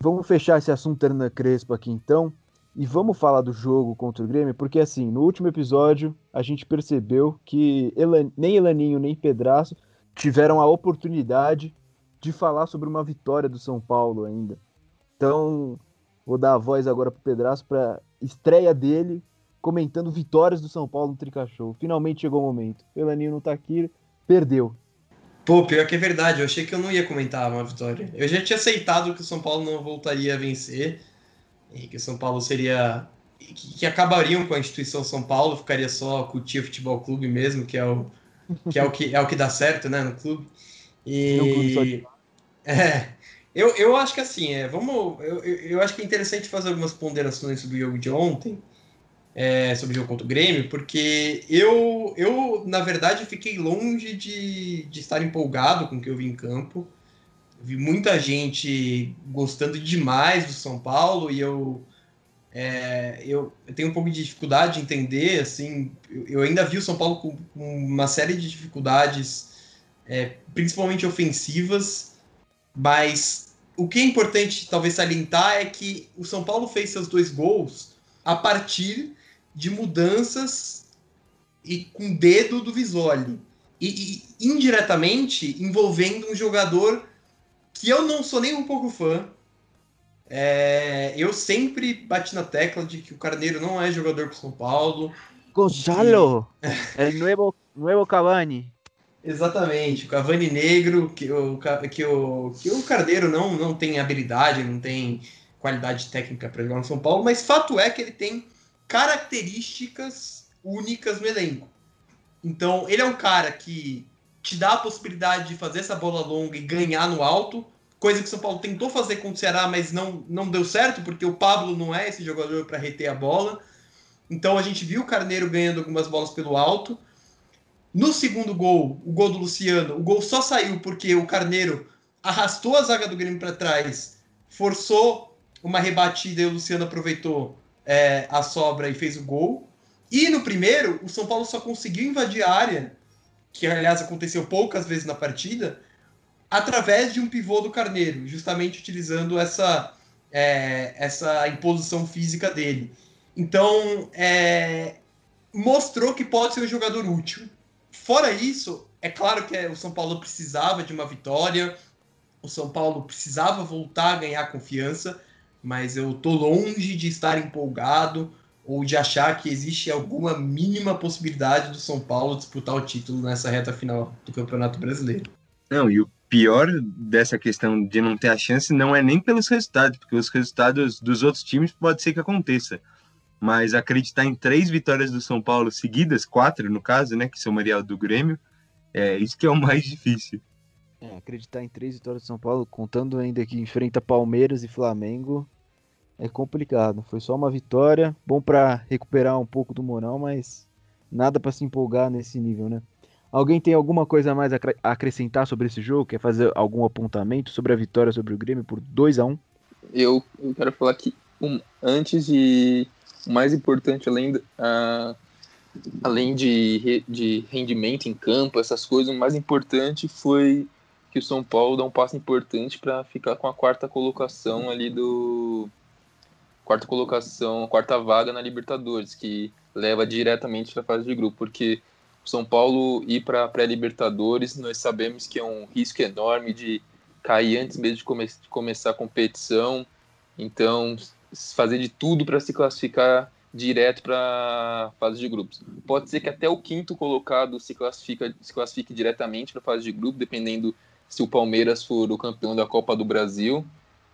Speaker 1: vamos fechar esse assunto Hernan Crespo aqui então. E vamos falar do jogo contra o Grêmio, porque assim, no último episódio a gente percebeu que Elan... nem Elaninho nem Pedraço tiveram a oportunidade de falar sobre uma vitória do São Paulo ainda. Então, vou dar a voz agora pro Pedraço para estreia dele comentando vitórias do São Paulo no Tricachou. Finalmente chegou o momento. O Elaninho não tá aqui, perdeu.
Speaker 4: Pô, pior que é verdade, eu achei que eu não ia comentar uma vitória. Eu já tinha aceitado que o São Paulo não voltaria a vencer e que o São Paulo seria. que, que acabariam com a instituição São Paulo, ficaria só com o Tia Futebol Clube mesmo, que é o que é o que, é o que dá certo né, no clube. E. É. Eu, eu acho que assim, é, vamos. Eu, eu acho que é interessante fazer algumas ponderações sobre o jogo de ontem, é, sobre o jogo contra o Grêmio, porque eu, eu na verdade, fiquei longe de, de estar empolgado com o que eu vi em campo. Vi muita gente gostando demais do São Paulo e eu, é, eu, eu, tenho um pouco de dificuldade de entender. Assim, eu, eu ainda vi o São Paulo com, com uma série de dificuldades, é, principalmente ofensivas, mas o que é importante talvez salientar é que o São Paulo fez seus dois gols a partir de mudanças e com dedo do Visoli. E, e indiretamente envolvendo um jogador que eu não sou nem um pouco fã. É, eu sempre bati na tecla de que o Carneiro não é jogador pro São Paulo.
Speaker 1: Gonzalo! El nuevo, nuevo Cavani.
Speaker 4: Exatamente, o Cavani negro, que o, que o, que o Carneiro não, não tem habilidade, não tem qualidade técnica para jogar no São Paulo, mas fato é que ele tem características únicas no elenco. Então, ele é um cara que te dá a possibilidade de fazer essa bola longa e ganhar no alto, coisa que o São Paulo tentou fazer com o Ceará, mas não, não deu certo, porque o Pablo não é esse jogador para reter a bola. Então a gente viu o Carneiro ganhando algumas bolas pelo alto. No segundo gol, o gol do Luciano, o gol só saiu porque o Carneiro arrastou a zaga do Grêmio para trás, forçou uma rebatida e o Luciano aproveitou é, a sobra e fez o gol. E no primeiro, o São Paulo só conseguiu invadir a área que aliás aconteceu poucas vezes na partida, através de um pivô do Carneiro, justamente utilizando essa, é, essa imposição física dele. Então, é, mostrou que pode ser um jogador útil. Fora isso, é claro que o São Paulo precisava de uma vitória, o São Paulo precisava voltar a ganhar confiança, mas eu tô longe de estar empolgado ou de achar que existe alguma mínima possibilidade do São Paulo disputar o título nessa reta final do Campeonato Brasileiro.
Speaker 3: Não, e o pior dessa questão de não ter a chance não é nem pelos resultados, porque os resultados dos outros times pode ser que aconteça. Mas acreditar em três vitórias do São Paulo seguidas, quatro no caso, né, que somaria do Grêmio, é isso que é o mais difícil.
Speaker 1: É, acreditar em três vitórias do São Paulo, contando ainda que enfrenta Palmeiras e Flamengo, é complicado. Foi só uma vitória, bom para recuperar um pouco do moral, mas nada para se empolgar nesse nível, né? Alguém tem alguma coisa a mais a acrescentar sobre esse jogo? Quer fazer algum apontamento sobre a vitória sobre o Grêmio por 2 a 1 um?
Speaker 5: eu, eu quero falar que um, antes de o mais importante além uh, além de, de rendimento em campo, essas coisas, o mais importante foi que o São Paulo dá um passo importante para ficar com a quarta colocação ali do quarta colocação, quarta vaga na Libertadores, que leva diretamente para a fase de grupo, porque o São Paulo ir para a pré-Libertadores, nós sabemos que é um risco enorme de cair antes mesmo de, come de começar a competição, então fazer de tudo para se classificar direto para a fase de grupos. Pode ser que até o quinto colocado se, classifica, se classifique diretamente para fase de grupo, dependendo se o Palmeiras for o campeão da Copa do Brasil.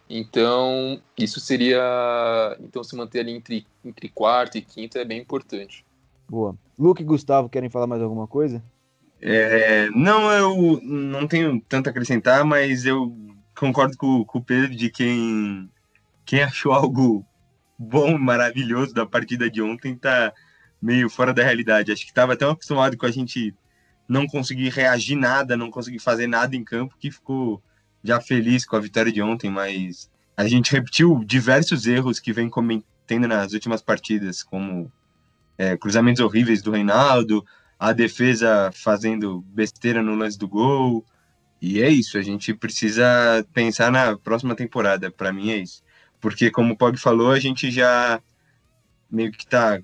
Speaker 5: Então, isso seria. Então, se manter ali entre, entre quarto e quinto é bem importante.
Speaker 1: Boa. Luke e Gustavo querem falar mais alguma coisa?
Speaker 3: É, não, eu não tenho tanto a acrescentar, mas eu concordo com, com o Pedro de quem, quem achou algo bom, maravilhoso da partida de ontem tá meio fora da realidade. Acho que estava tão acostumado com a gente não conseguir reagir nada, não conseguir fazer nada em campo, que ficou já feliz com a vitória de ontem, mas a gente repetiu diversos erros que vem cometendo nas últimas partidas, como é, cruzamentos horríveis do Reinaldo, a defesa fazendo besteira no lance do gol. E é isso, a gente precisa pensar na próxima temporada, para mim é isso. Porque, como o Pog falou, a gente já meio que tá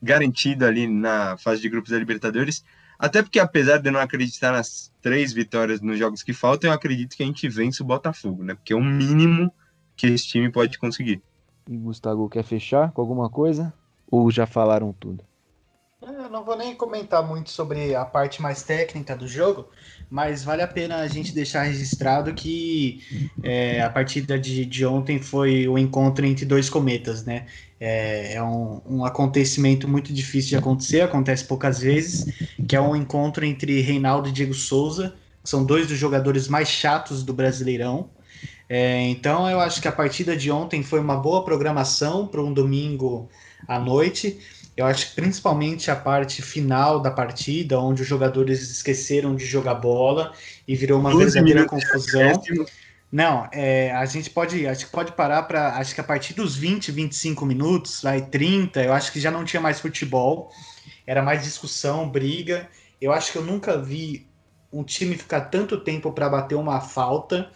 Speaker 3: garantido ali na fase de grupos da Libertadores. Até porque, apesar de eu não acreditar nas três vitórias nos jogos que faltam, eu acredito que a gente vence o Botafogo, né? Porque é o mínimo que esse time pode conseguir.
Speaker 1: E Gustavo, quer fechar com alguma coisa? Ou já falaram tudo?
Speaker 6: Eu não vou nem comentar muito sobre a parte mais técnica do jogo, mas vale a pena a gente deixar registrado que é, a partida de, de ontem foi o encontro entre dois cometas, né? É, é um, um, acontecimento muito difícil de acontecer, acontece poucas vezes, que é um encontro entre Reinaldo e Diego Souza, que são dois dos jogadores mais chatos do Brasileirão. É, então eu acho que a partida de ontem foi uma boa programação para um domingo à noite. Eu acho que principalmente a parte final da partida, onde os jogadores esqueceram de jogar bola e virou uma verdadeira confusão. Não, é, a gente pode, acho que pode parar para, acho que a partir dos 20, 25 minutos, vai 30, eu acho que já não tinha mais futebol, era mais discussão, briga. Eu acho que eu nunca vi um time ficar tanto tempo para bater uma falta.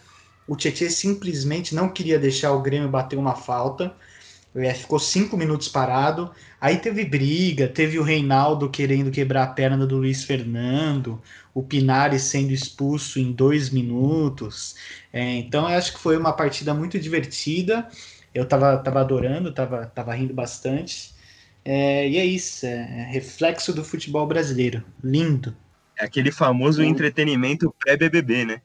Speaker 6: O Tietchan simplesmente não queria deixar o Grêmio bater uma falta. É, ficou cinco minutos parado. Aí teve briga, teve o Reinaldo querendo quebrar a perna do Luiz Fernando, o Pinares sendo expulso em dois minutos. É, então eu acho que foi uma partida muito divertida. Eu tava, tava adorando, tava, tava rindo bastante. É, e é isso, é, é reflexo do futebol brasileiro. Lindo.
Speaker 3: É aquele famoso entretenimento pré-BBB, né?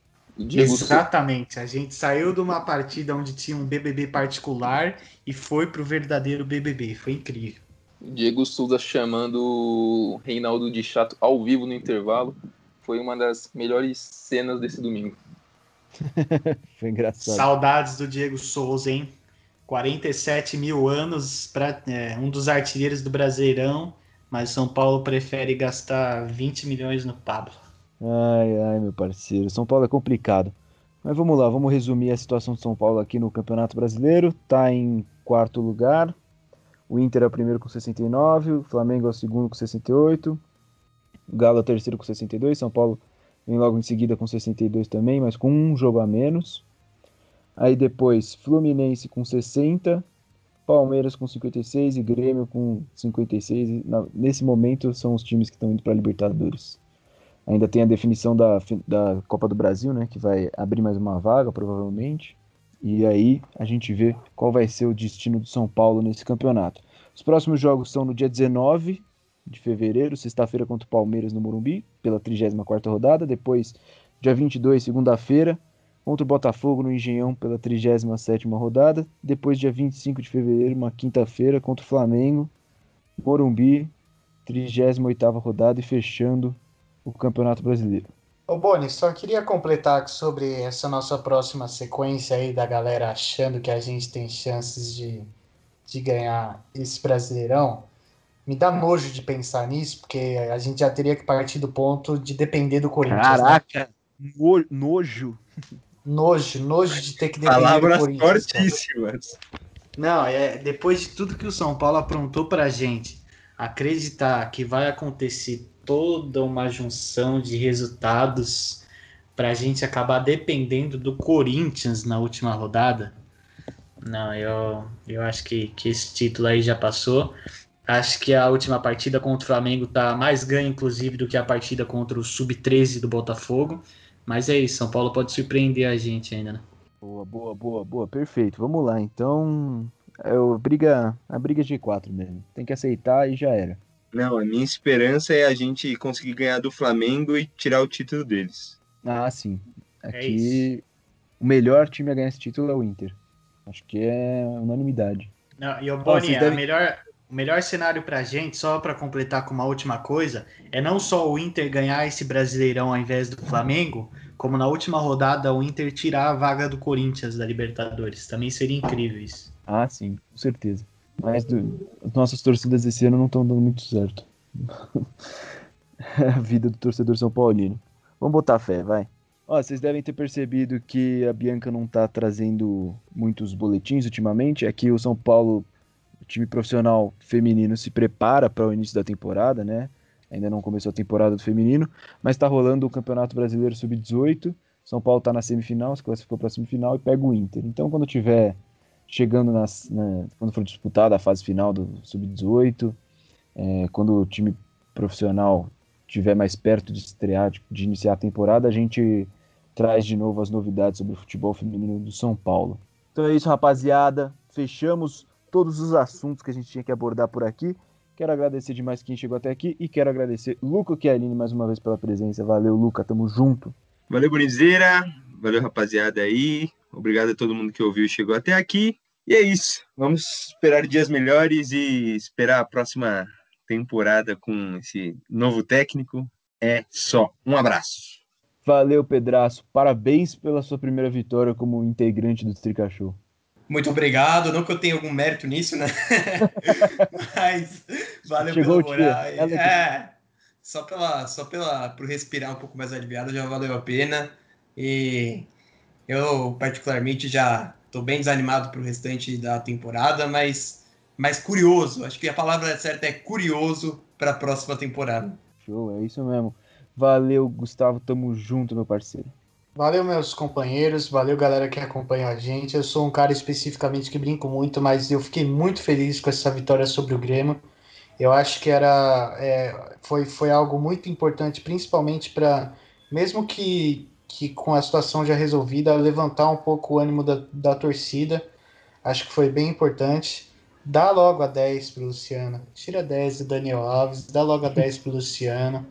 Speaker 6: Exatamente. A gente saiu de uma partida onde tinha um BBB particular e foi pro verdadeiro BBB. Foi incrível.
Speaker 5: Diego Souza chamando o Reinaldo de chato ao vivo no intervalo foi uma das melhores cenas desse domingo. [LAUGHS]
Speaker 1: foi engraçado.
Speaker 6: Saudades do Diego Souza, hein? 47 mil anos para é, um dos artilheiros do Brasileirão, mas São Paulo prefere gastar 20 milhões no Pablo.
Speaker 1: Ai, ai, meu parceiro. São Paulo é complicado. Mas vamos lá, vamos resumir a situação de São Paulo aqui no Campeonato Brasileiro. Tá em quarto lugar. O Inter é o primeiro com 69, o Flamengo é o segundo com 68, o Galo é o terceiro com 62, São Paulo vem logo em seguida com 62 também, mas com um jogo a menos. Aí depois Fluminense com 60, Palmeiras com 56 e Grêmio com 56. Nesse momento são os times que estão indo para a Libertadores. Ainda tem a definição da, da Copa do Brasil, né, que vai abrir mais uma vaga, provavelmente. E aí a gente vê qual vai ser o destino do São Paulo nesse campeonato. Os próximos jogos são no dia 19 de fevereiro, sexta-feira contra o Palmeiras no Morumbi, pela 34ª rodada. Depois, dia 22, segunda-feira, contra o Botafogo no Engenhão pela 37ª rodada. Depois, dia 25 de fevereiro, uma quinta-feira, contra o Flamengo, Morumbi, 38ª rodada e fechando o Campeonato Brasileiro.
Speaker 6: Ô Boni, só queria completar sobre essa nossa próxima sequência aí da galera achando que a gente tem chances de, de ganhar esse Brasileirão. Me dá nojo de pensar nisso, porque a gente já teria que partir do ponto de depender do Corinthians. Né?
Speaker 1: Caraca, né? nojo.
Speaker 6: Nojo, nojo de ter que depender
Speaker 3: Palavras
Speaker 6: do Corinthians.
Speaker 3: fortíssimas.
Speaker 6: Não, é depois de tudo que o São Paulo aprontou pra gente, acreditar que vai acontecer toda uma junção de resultados para a gente acabar dependendo do Corinthians na última rodada. Não, eu, eu acho que, que esse título aí já passou. Acho que a última partida contra o Flamengo tá mais ganha, inclusive, do que a partida contra o Sub-13 do Botafogo. Mas é isso, São Paulo pode surpreender a gente ainda, né?
Speaker 1: Boa, boa, boa, boa, perfeito. Vamos lá, então. É o briga, a briga de quatro mesmo. Tem que aceitar e já era.
Speaker 3: Não, a minha esperança é a gente conseguir ganhar do Flamengo e tirar o título deles.
Speaker 1: Ah, sim. Aqui é o melhor time a ganhar esse título é o Inter. Acho que é unanimidade.
Speaker 6: Não, e o Boni, melhor, o melhor cenário pra gente, só para completar com uma última coisa, é não só o Inter ganhar esse Brasileirão ao invés do Flamengo, como na última rodada o Inter tirar a vaga do Corinthians da Libertadores. Também seria incrível isso.
Speaker 1: Ah, sim, com certeza. Mas do, as nossas torcidas esse ano não estão dando muito certo. [LAUGHS] a vida do torcedor São Paulino. Vamos botar fé, vai. Ó, vocês devem ter percebido que a Bianca não tá trazendo muitos boletins ultimamente. Aqui o São Paulo, o time profissional feminino, se prepara para o início da temporada, né? Ainda não começou a temporada do feminino, mas está rolando o Campeonato Brasileiro Sub-18. São Paulo está na semifinal, se classificou para a semifinal e pega o Inter. Então, quando tiver chegando nas, na, quando for disputada a fase final do Sub-18, é, quando o time profissional tiver mais perto de estrear, de, de iniciar a temporada, a gente traz de novo as novidades sobre o futebol feminino do São Paulo. Então é isso, rapaziada. Fechamos todos os assuntos que a gente tinha que abordar por aqui. Quero agradecer demais quem chegou até aqui e quero agradecer Luca Chialini mais uma vez pela presença. Valeu, Luca, tamo junto.
Speaker 3: Valeu, Bonizeira. Valeu, rapaziada aí. Obrigado a todo mundo que ouviu e chegou até aqui. E é isso. Vamos esperar dias melhores e esperar a próxima temporada com esse novo técnico. É só. Um abraço.
Speaker 1: Valeu, Pedraço. Parabéns pela sua primeira vitória como integrante do Trica Show.
Speaker 4: Muito obrigado. Não que eu tenha algum mérito nisso, né? [LAUGHS] Mas valeu
Speaker 1: Chegou
Speaker 4: pela moral. É, só pela, só pela, por respirar um pouco mais aliviado já valeu a pena. E eu particularmente já estou bem desanimado para o restante da temporada, mas, mas curioso. Acho que a palavra certa é curioso para a próxima temporada.
Speaker 1: Show, é isso mesmo. Valeu, Gustavo. Tamo junto, meu parceiro.
Speaker 6: Valeu, meus companheiros. Valeu, galera que acompanha a gente. Eu sou um cara especificamente que brinco muito, mas eu fiquei muito feliz com essa vitória sobre o Grêmio. Eu acho que era é, foi, foi algo muito importante, principalmente para, mesmo que, que com a situação já resolvida, levantar um pouco o ânimo da, da torcida. Acho que foi bem importante. Dá logo a 10 pro Luciano. Tira 10 do Daniel Alves, dá logo a 10 pro Luciano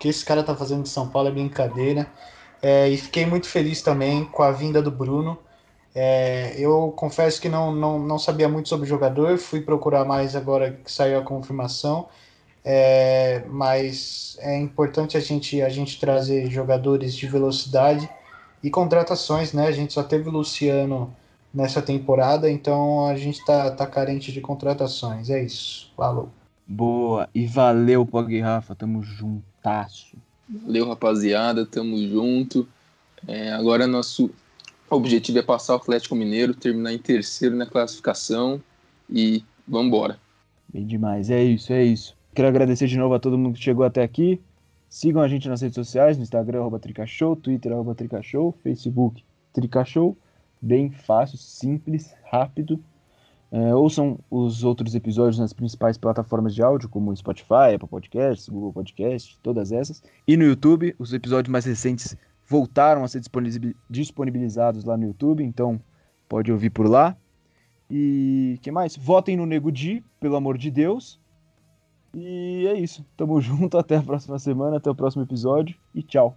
Speaker 6: que esse cara tá fazendo de São Paulo é brincadeira. É, e fiquei muito feliz também com a vinda do Bruno. É, eu confesso que não, não, não sabia muito sobre o jogador, fui procurar mais agora que saiu a confirmação. É, mas é importante a gente, a gente trazer jogadores de velocidade e contratações, né? A gente só teve o Luciano nessa temporada, então a gente tá, tá carente de contratações. É isso. Falou.
Speaker 1: Boa. E valeu, Pog Rafa. Tamo juntasso.
Speaker 5: Valeu, rapaziada. Tamo junto. É, agora nosso objetivo é passar o Atlético Mineiro, terminar em terceiro na classificação e vambora.
Speaker 1: Bem demais. É isso, é isso. Quero agradecer de novo a todo mundo que chegou até aqui. Sigam a gente nas redes sociais, no Instagram, arroba Tricashow, Twitter, arroba Tricashow, Facebook, Tricashow. Bem fácil, simples, rápido. É, ouçam os outros episódios nas principais plataformas de áudio, como Spotify, Apple Podcasts, Google Podcasts, todas essas. E no YouTube, os episódios mais recentes voltaram a ser disponibilizados lá no YouTube, então pode ouvir por lá. E que mais? Votem no Nego Di, pelo amor de Deus. E é isso. Tamo [LAUGHS] junto, até a próxima semana, até o próximo episódio e tchau.